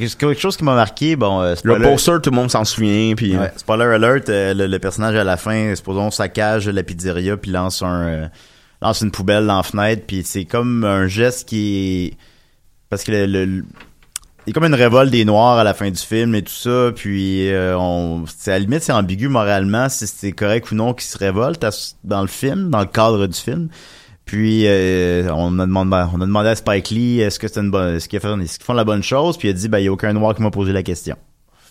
euh, quelque chose qui m'a marqué, bon... euh, Le poster, tout le monde s'en souvient. Puis Ouais, spoiler alert, euh, le, le personnage à la fin, supposons, saccage la pizzeria puis lance un euh, lance une poubelle dans la fenêtre puis c'est comme un geste qui est parce que le, le- il y a comme une révolte des noirs à la fin du film et tout ça puis euh, on c'est à la limite c'est ambigu moralement si c'est correct ou non qu'ils se révoltent à dans le film dans le cadre du film puis euh, on a demandé on a demandé à Spike Lee est-ce que c'est une bonne est-ce qu'ils font la bonne chose? Puis il a dit ben il y a aucun noir qui m'a posé la question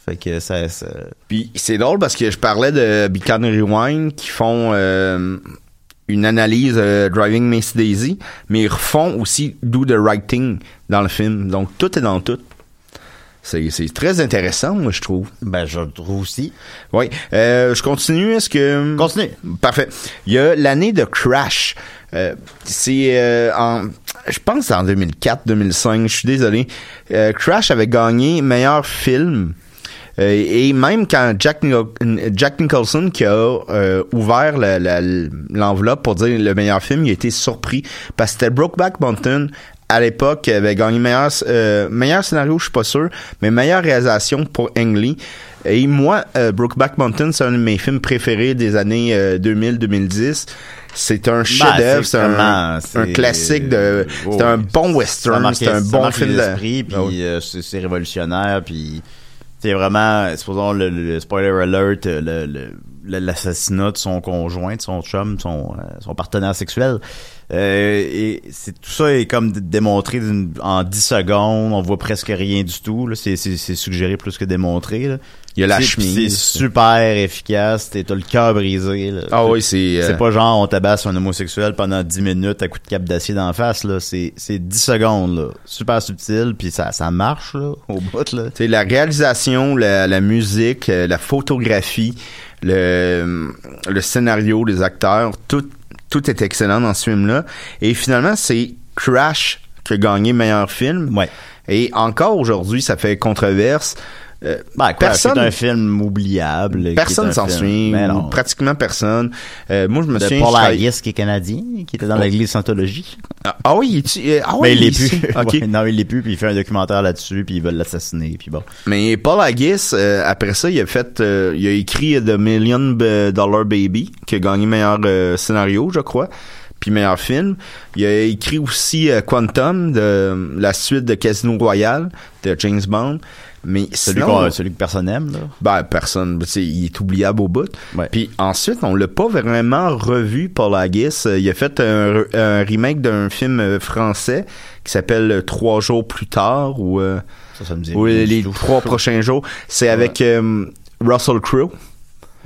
fait que ça, ça Puis c'est drôle parce que je parlais de Beacon Rewind qui font euh, une analyse euh, Driving Miss Daisy, mais ils refont aussi Do the Right Thing dans le film. Donc tout est dans tout. C'est, très intéressant, moi, je trouve. ben je le trouve aussi Oui. Euh, je continue. Est-ce que... Continue. Parfait. Il y a l'année de Crash. Euh, c'est euh, en... Je pense en 2004-2005. Je suis désolé. Euh, Crash avait gagné meilleur film. Euh, et même quand Jack, Jack Nicholson qui a euh, ouvert l'enveloppe pour dire le meilleur film, il a été surpris parce que c'était Brokeback Mountain à l'époque avait gagné meilleur euh, meilleur scénario, je suis pas sûr, mais meilleure réalisation pour Ang Lee. Et moi, euh, Brokeback Mountain, c'est un de mes films préférés des années euh, 2000-2010. C'est un chef-d'œuvre, Ben, c'est c'est un, classique de, c'est Oh, un bon western, c'est un bon film les de, esprits, puis oui. euh, c'est révolutionnaire puis C'est vraiment, supposons le, le- le spoiler alert, euh, le- le- le- l'assassinat de son conjoint, de son chum, de son, euh, son partenaire sexuel. Euh, et c'est tout ça est comme démontré en 10 secondes, on voit presque rien du tout. là. C'est, c'est, c'est suggéré plus que démontré. Là. Il y a la chemise. C'est super efficace. T'es- T'as le cœur brisé. Là. Ah oui, c'est... euh, C'est pas genre on tabasse un homosexuel pendant 10 minutes à coup de cap d'acier d'en face là, c'est c'est 10 secondes là, super subtil puis ça ça marche là au bout là. Tu sais, la réalisation, la, la musique, euh, la photographie, le, le scénario, les acteurs, tout, tout est excellent dans ce film-là. Et finalement, c'est Crash qui a gagné meilleur film. Ouais. Et encore aujourd'hui, ça fait controverse. Euh, Ben, personne, c'est un film oubliable. personne s'en souvient, pratiquement personne. Euh, moi, je me de souviens... Paul Haggis qui est canadien, qui était dans l'église Scientologie. Ah, ah oui, il est- euh, ah oui, mais il est l'est plus. *laughs* Ouais, non, il l'est plus, puis il fait un documentaire là-dessus, puis ils veulent l'assassiner, puis bon. Mais Paul Haggis, euh, après ça, il a fait, euh, il a écrit The Million Dollar Baby, qui a gagné meilleur euh, scénario, je crois, puis meilleur film. Il a écrit aussi euh, Quantum, de la suite de Casino Royale de James Bond. Mais Celui, sinon, celui que personne aime, là. ben, personne, il est oubliable au bout. Ouais. Puis ensuite, on l'a pas vraiment revu, Paul Haggis. Il a fait un, un remake d'un film euh, français qui s'appelle euh, Trois jours plus tard ou euh, Ça, ça me dit. les trois *laughs* prochains jours. C'est avec euh, Russell Crowe.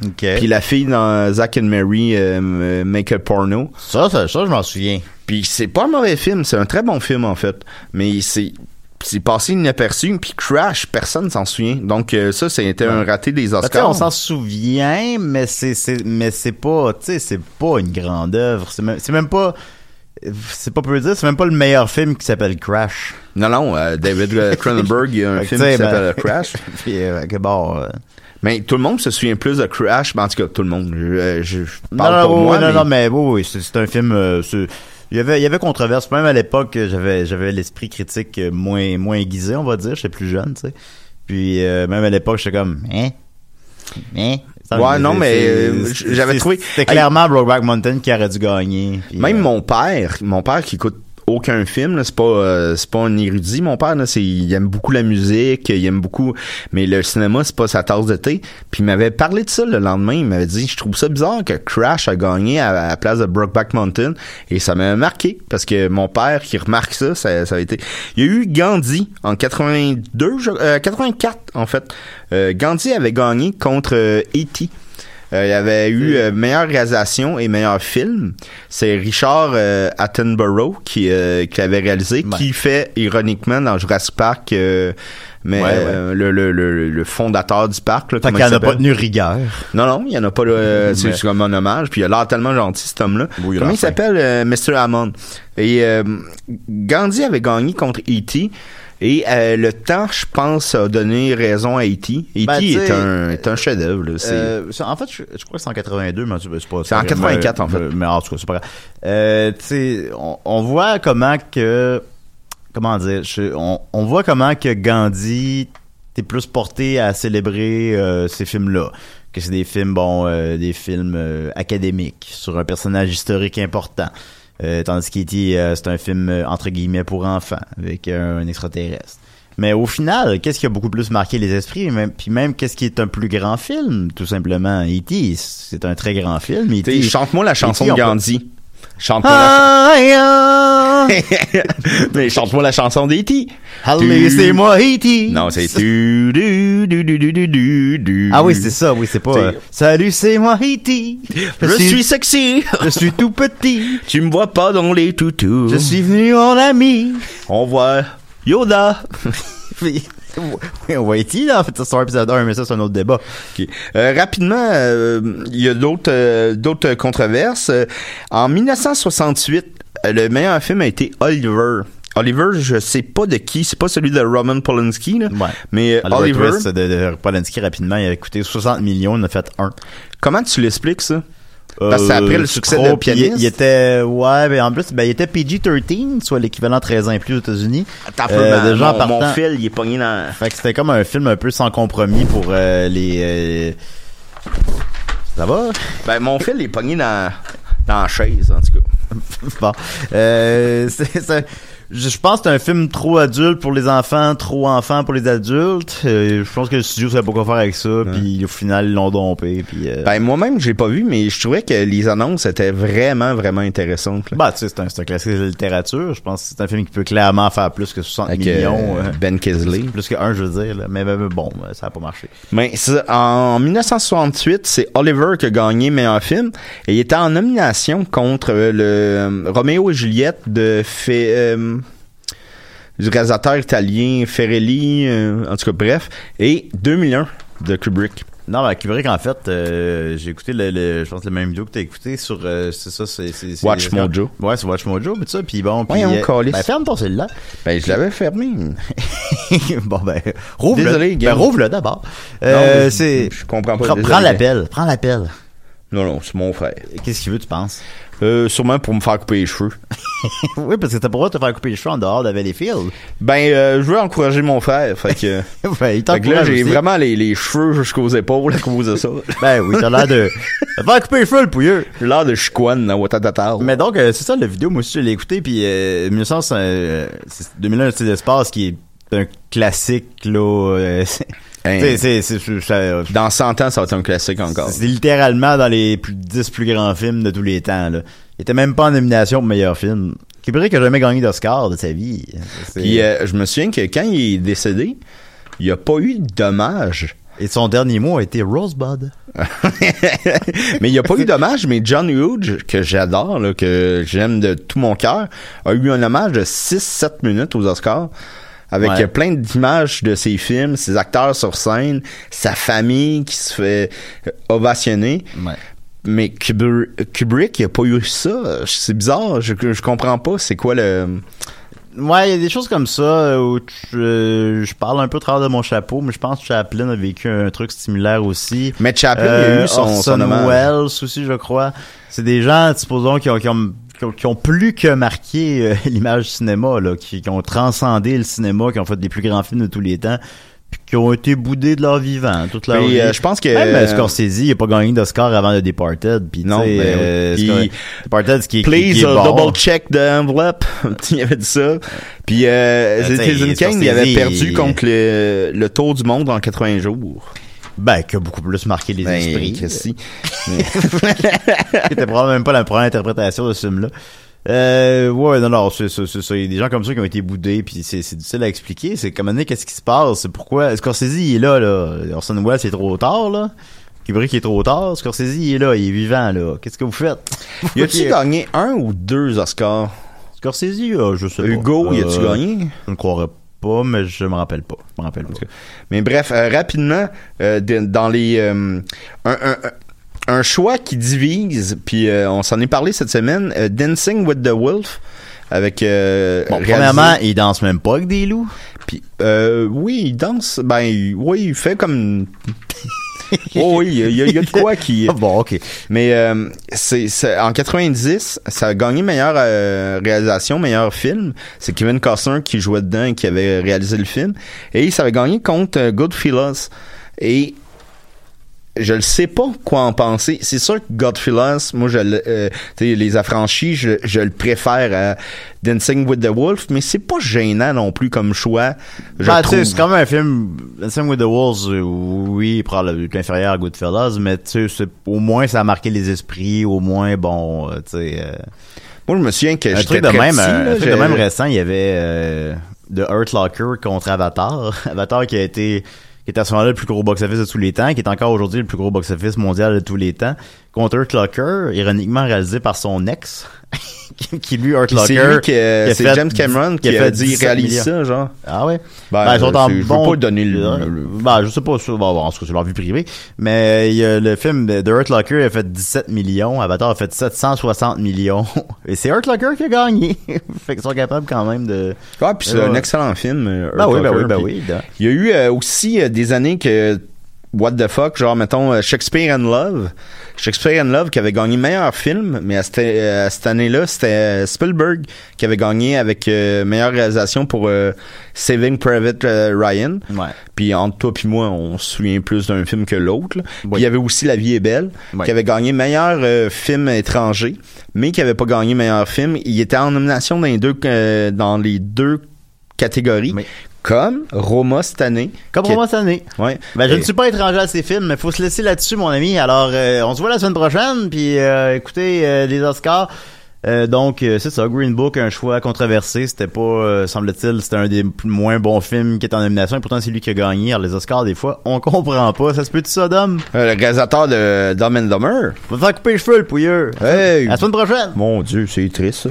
Ok. Puis la fille dans Zack and Mary euh, euh, Make a Porno. Ça, ça, ça, je m'en souviens. Puis c'est pas un mauvais film, c'est un très bon film en fait. Mais c'est c'est passé inaperçu. Puis Crash, personne s'en souvient. Donc euh, ça, c'était un raté des Ben, Oscars. on s'en souvient, mais c'est, mais c'est pas, tu sais, c'est pas une grande œuvre. C'est même, même pas, c'est pas peu dire, c'est même pas le meilleur film qui s'appelle Crash. Non, non, euh, David Cronenberg, il y a un *laughs* film qui sais, s'appelle ben- Crash. *laughs* Puis, euh, que bon, Mais tout le monde se souvient plus de Crash. Ben, en tout cas, tout le monde. Je, je non, parle non, pour oui, moi. non, mais- non, mais oui, oui, c'est, un film, euh, il y avait, il y avait controverse. Même à l'époque, j'avais, j'avais l'esprit critique moins, moins aiguisé, on va dire. J'étais plus jeune, tu sais. Puis, euh, même à l'époque, j'étais comme, hein? Hein? Ça, Ouais, non, mais, euh, j'avais trouvé- C'était clairement Brokeback Mountain qui aurait dû gagner. Puis, Même euh, mon père, mon père qui écoute aucun film, c'est pas euh, c'est pas un érudit mon père c'est il aime beaucoup la musique, il aime beaucoup mais le cinéma c'est pas sa tasse de thé. Puis il m'avait parlé de ça le lendemain, il m'avait dit je trouve ça bizarre que Crash a gagné à, la place de Brokeback Mountain et ça m'a marqué parce que mon père qui remarque ça, ça, ça a été il y a eu Gandhi en 82 je- euh, 84 en fait. Euh, Gandhi avait gagné contre euh, E.T. Euh, il y avait eu euh, meilleure réalisation et meilleur film. C'est Richard euh, Attenborough qui, euh, qui l'avait réalisé, Ouais. qui fait ironiquement dans Jurassic Park, euh, mais Ouais, ouais. euh, Le, le, le, le fondateur du parc. Là, Fait qu'il a pas tenu rigueur. Non, non, il y en a pas. là, c'est Mais- comme un hommage. Puis il a l'air tellement gentil cet homme-là. Oui, il a Comment il s'appelle, euh, Mr. Hammond? Et euh, Gandhi avait gagné contre E.T. Et euh, le temps, je pense, a donné raison à E.T. E.T. Ben, est un, est un chef-d'œuvre. Euh, en fait, je, je crois que c'est en 82, mais c'est pas. C'est en pas- 84, en fait. Mais, mais en tout cas, c'est pas grave. Euh, tu sais, on, on voit comment que. Comment dire je- on, on voit comment que Gandhi t'es plus porté à célébrer euh, ces films-là. Que c'est des films, bon, euh, des films euh, académiques sur un personnage historique important. Euh, tandis qu'E.T., euh, c'est un film euh, entre guillemets pour enfants avec un extraterrestre. Mais au final, qu'est-ce qui a beaucoup plus marqué les esprits, même, puis même qu'est-ce qui est un plus grand film, tout simplement. E.T., c'est un très grand film. E E.T. Chante-moi la chanson E.T., de Gandhi. Chante-moi la chanson. *laughs* Mais chante-moi la chanson d'E.T. Allez, c'est moi E.T. Non, c'est tu. Ah oui, c'est ça, oui, c'est pas. Euh, Salut, c'est moi E.T. Je, suis sexy. Je suis tout petit. *laughs* Tu me vois pas dans les toutous. Je suis venu en ami. On voit Yoda. *laughs* Oui, *laughs* on voit E.T. là, en fait, un épisode 1, mais ça c'est un autre débat. Ok. Euh, rapidement, euh, il y a d'autres euh, d'autres controverses. Euh, en 1968, euh, le meilleur film a été Oliver. Oliver, je sais pas de qui, c'est pas celui de Roman Polanski, là, Ouais. mais euh, Oliver, Oliver, Twist de, de Polanski rapidement, il a coûté 60 millions, il en a fait un. comment tu l'expliques ça? Parce que c'est après le succès trop, de Pianiste. Il, il était, ouais, ben en plus, ben il était PG-13, soit l'équivalent 13 ans et plus aux États-Unis. Attends, Euh, euh, déjà, mon, mon fil, il est pogné dans... Fait que c'était comme un film un peu sans compromis pour euh, les. euh, Ça va? Ben, mon fil, il est pogné dans, dans la chaise, en tout cas. *laughs* bon. Euh, *laughs* c'est- c'est- je je pense que c'est un film trop adulte pour les enfants, trop enfant pour les adultes. Euh, je pense que le studio savait pas quoi faire avec ça, puis au final ils l'ont dompé. Puis, euh, Ben, moi-même, j'ai pas vu, mais je trouvais que les annonces étaient vraiment, vraiment intéressantes. là. bah, tu sais, c'est un, un classique de la littérature. Je pense que c'est un film qui peut clairement faire plus que 60 Avec millions. euh, euh, Ben Kisley. plus que un, je veux dire. là. Mais, mais- bon, euh, ça a pas marché. Mais en 1968, c'est Oliver qui a gagné meilleur film et il était en nomination contre le euh, Roméo et Juliette de fait, euh, du réalisateur italien Ferrelli, euh, en tout cas bref, et 2 millions de Kubrick. Non, mais Kubrick, en fait, euh, j'ai écouté le, le- je pense la même vidéo que t'as écouté sur, euh, c'est ça, c'est, Watch Mojo. Ouais, c'est Watch Mojo, mais ça, puis bon, Voyons, euh, câlisse. ben, ferme ton cellulaire. Ben je l'avais fermé. *laughs* bon, ben, rouvre-le. Désolé, ben, rouvre-le d'abord. Euh, c'est, je comprends pas. prends l'appel, prends l'appel. Non non, c'est mon frère. Qu'est-ce qu'il veut, tu penses? Euh, sûrement pour me faire couper les cheveux. *laughs* oui, parce que t'as pas le droit de te faire couper les cheveux en dehors de Valleyfield. Ben euh, je veux encourager mon frère, fait que, *laughs* ben, il fait que là j'ai vraiment les, les cheveux jusqu'aux épaules à cause de ça. *laughs* Ben oui, t'as l'air de, faire couper les cheveux, le pouilleux. J'ai l'air de chicoine dans Watatata. Mais donc, euh, c'est ça, la vidéo, moi aussi, je l'ai écouté, puis euh, 1900, euh, c'est 2001, c'est l'espace qui est un classique, là. Euh, c'est- Dans 100 ans, ça va être un classique encore. c'est littéralement dans les plus, 10 plus grands films de tous les temps, là. Il était même pas en nomination pour meilleur film. Kubrick a jamais gagné d'Oscar de sa vie. Puis euh, je me souviens que quand il est décédé, il n'y a pas eu d'hommage. Et son dernier mot a été Rosebud. *laughs* mais il n'y a pas eu d'hommage, mais John Hughes, que j'adore, que j'aime de tout mon cœur, a eu un hommage de 6-7 minutes aux Oscars. Avec Ouais. euh, plein d'images de ses films, ses acteurs sur scène, sa famille qui se fait euh, ovationner. Ouais. Mais Kubr- Kubrick, il a pas eu ça. C'est bizarre. Je, je comprends pas. C'est quoi le... Ouais, il y a des choses comme ça euh, où tu- euh, je parle un peu au travers de mon chapeau, mais je pense que Chaplin a vécu un truc similaire aussi. Mais Chaplin, il a eu son, Orson son. Welles aussi, je crois. C'est des gens, supposons, qui ont, qui ont, qui ont, plus que marqué euh, *laughs* l'image du cinéma, là, qui, qui ont transcendé le cinéma, qui ont fait des plus grands films de tous les temps, puis qui ont été boudés de leur vivant toute leur vie. euh, je pense que- Même euh, Scorsese, il a pas gagné d'Oscar avant The Departed, puis Non, ben oui. euh, Puis- Departed, ce qui est, qui- Please qui est uh, bon. double check the envelope. *laughs* il avait dit ça. Puis euh, Ben, Citizen Kane, il avait perdu contre le, le tour du monde en 80 jours. Ben, qui a beaucoup plus marqué les Ben, esprits. C'était *laughs* probablement même pas la première interprétation de ce film-là. Euh, ouais, non, non, c'est ça. Il y a des gens comme ça qui ont été boudés, puis c'est c'est difficile à expliquer. C'est comme qu'est-ce qui se passe? C'est pourquoi... Scorsese, il est là, là. Orson Welles, c'est trop tard, là. Kubrick, il est trop tard. Scorsese, il est là, il est vivant, là. Qu'est-ce que vous faites? *laughs* Y a-tu gagné un ou deux Oscars? Scorsese, euh, je sais pas. Hugo, y a-tu Euh, gagné? Je ne croirais pas, mais je me rappelle pas. Je me rappelle pas. Mais bref, euh, rapidement, euh, dans les... euh, un, un- un choix qui divise, puis on s'en est parlé cette semaine, Dancing with the Wolf, avec... euh, Bon, premièrement, il danse même pas avec des loups. Puis, euh, oui, il danse. Ben, oui, il fait comme. *laughs* oh, oui, il y, a- y y de quoi qui. Ah *laughs* bon, ok. Mais euh, c'est c'est- en 90, ça a gagné meilleure euh, réalisation, meilleur film. C'est Kevin Costner qui jouait dedans et qui avait réalisé le film. Et ça avait gagné contre euh, Goodfellas. Et je ne sais pas quoi en penser. C'est sûr que Godfellas, moi, je le- euh, les affranchis, je, je le préfère à Dancing with the Wolf, mais c'est pas gênant non plus comme choix. Je Ben, trouve. c'est quand même un film, Dancing with the Wolves, euh, oui, il prend le- l'inférieur à Goodfellas, mais tu sais, au moins ça a marqué les esprits, au moins, bon, euh, tu sais, euh, Moi, je me souviens que un truc de très même, petit, un, là, un truc de même récent, il y avait euh, The Hurt Locker contre Avatar, *laughs* Avatar qui a été qui est à ce moment-là le plus gros box-office de tous les temps, qui est encore aujourd'hui le plus gros box-office mondial de tous les temps, contre Hurt Locker, ironiquement réalisé par son ex, *laughs* qui- qui lui, Hurt c'est Locker, lui euh, c'est James Cameron qui a fait dit 17 réalise ça, genre. Ah ouais? Ben, Ben, ils sont en je- je veux bon- pas donner le- Euh, le- Ben, je sais pas, ça, bon, bon, en tout cas, c'est leur vie privée. Mais il y a le film de Hurt Locker a fait 17 millions, Avatar a fait 760 millions. *laughs* Et c'est Hurt Locker qui a gagné. *laughs* fait qu'ils sont capables quand même de... Ouais, puis c'est un excellent film. euh, Ben Hurt oui, ben oui, ben oui. Il y a eu euh, aussi euh, des années que what the fuck, genre mettons euh, Shakespeare in Love. Shakespeare in Love qui avait gagné meilleur film, mais à cette, euh, à cette année-là, c'était euh, Spielberg qui avait gagné avec euh, meilleure réalisation pour euh, Saving Private Ryan. Ouais. Puis entre toi puis moi, on se souvient plus d'un film que l'autre. Puis il y avait aussi La vie est belle, Oui. qui avait gagné meilleur euh, film étranger, mais qui avait pas gagné meilleur film. Il était en nomination dans les deux dans les deux catégories. Comme Roma cette année. Comme moi cette année. Ouais. Ben, je Et- ne suis pas étranger à ces films, mais faut se laisser là-dessus, mon ami. Alors, euh, on se voit la semaine prochaine, puis euh, écoutez euh, les Oscars. Euh, donc, euh, c'est ça, Green Book, un choix controversé. C'était pas, euh, semble-t-il, c'était un des moins bons films qui est en nomination. Et pourtant, c'est lui qui a gagné. Alors, les Oscars, des fois, on *laughs* comprend pas. Ça se peut-tu ça, Dom? Euh, le réalisateur de Dumb and Dumber. Va faire couper les cheveux, le pouilleux. Hey! À la semaine prochaine! Mon Dieu, c'est triste, ça.